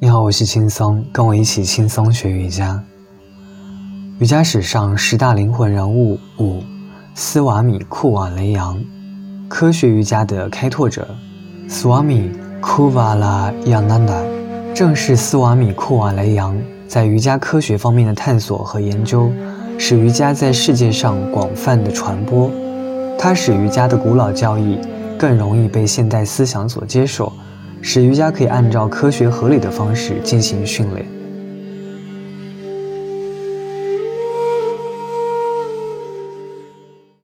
你好，我是轻松，跟我一起轻松学瑜伽。瑜伽史上十大灵魂人物五，斯瓦米库瓦雷扬，科学瑜伽的开拓者。斯瓦米库瓦拉扬南达，正是斯瓦米库瓦雷扬在瑜伽科学方面的探索和研究，使瑜伽在世界上广泛的传播。它使瑜伽的古老教义更容易被现代思想所接受。使瑜伽可以按照科学合理的方式进行训练。